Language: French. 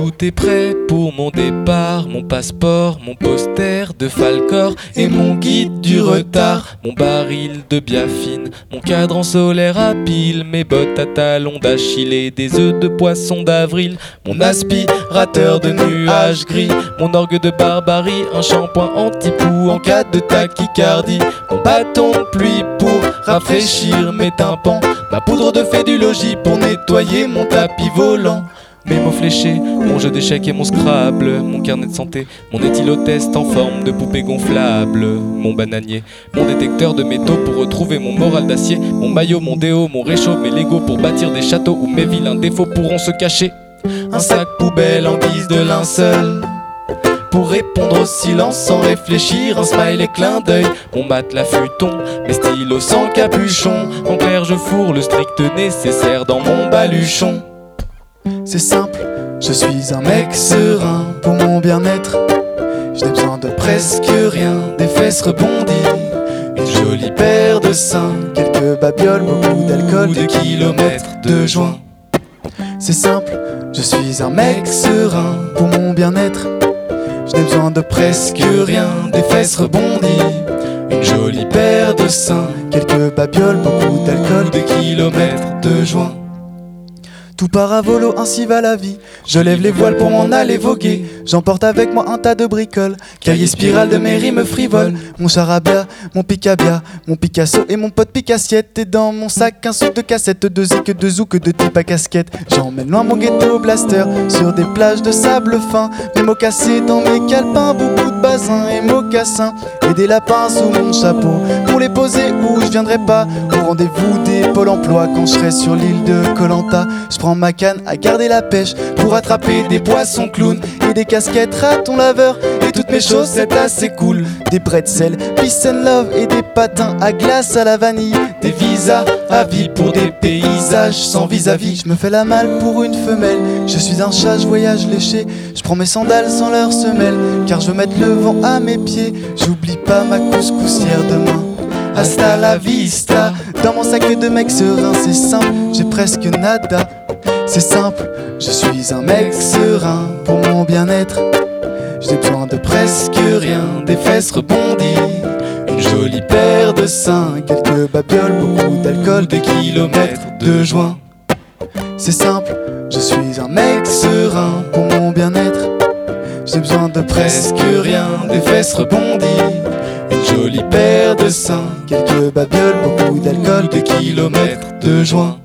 Tout est prêt pour mon départ, mon passeport, mon poster de Falcor et mon guide du retard, mon baril de biafine, mon cadran solaire à pile, mes bottes à talons d'Achille des œufs de poisson d'avril, mon aspirateur de nuages gris, mon orgue de barbarie, un shampoing anti-poux en cas de tachycardie, mon bâton pluie pour rafraîchir mes tympans, ma poudre de fait du logis pour nettoyer mon tapis volant. Mes mots fléchés, mon jeu d'échecs et mon Scrabble, mon carnet de santé, mon éthylotest en forme de poupée gonflable, mon bananier, mon détecteur de métaux pour retrouver mon moral d'acier, mon maillot, mon déo, mon réchaud, mes Lego pour bâtir des châteaux où mes vilains défauts pourront se cacher. Un sac poubelle en guise de linceul. Pour répondre au silence sans réfléchir, un smile et clin d'œil. Mon matelas futon, mes stylos sans capuchon. En clair, je fourre le strict nécessaire dans mon baluchon. C'est simple, je suis un mec serein pour mon bien-être. Je n'ai besoin de presque rien, des fesses rebondies, une jolie paire de seins, quelques babioles, beaucoup d'alcool, des kilomètres de joint. C'est simple, je suis un mec serein pour mon bien-être. Je n'ai besoin de presque rien, des fesses rebondies, une jolie paire de seins, quelques babioles, beaucoup d'alcool, des kilomètres de joint. Tout part à volo, ainsi va la vie. Je lève les voiles pour m'en aller voguer. J'emporte avec moi un tas de bricoles. Cahier spirale de mes rimes frivoles. Mon charabia, mon picabia, mon Picasso et mon pote Picassiette. Et dans mon sac, un saut de cassettes, de zik, de zouk, de type à casquette. J'emmène loin mon ghetto blaster sur des plages de sable fin. Mes mots cassés dans mes calepins, beaucoup de basins et mocassins. Et des lapins sous mon chapeau pour les poser où je viendrai pas. Rendez-vous des pôles emploi quand je serai sur l'île de Colanta. Je prends ma canne à garder la pêche pour attraper des poissons clowns et des casquettes ratons laveurs et toutes mes chaussettes assez cool. Des pretzels, peace and love et des patins à glace à la vanille. Des visas à vie pour des paysages sans vis-à-vis. Je me fais la malle pour une femelle. Je suis un chat, je voyage léché. Je prends mes sandales sans leurs semelles car je veux mettre le vent à mes pieds. J'oublie pas ma couscoussière demain. Hasta la vista, dans mon sac de mec serein, c'est simple, j'ai presque nada. C'est simple, je suis un mec serein pour mon bien-être. J'ai besoin de presque rien, des fesses rebondies, une jolie paire de seins, quelques babioles, beaucoup d'alcool, des kilomètres de joint. C'est simple, je suis un mec serein pour mon bien-être. J'ai besoin de presque rien, des fesses rebondies, jolie paire de seins, quelques babioles, beaucoup d'alcool, des kilomètres de joint.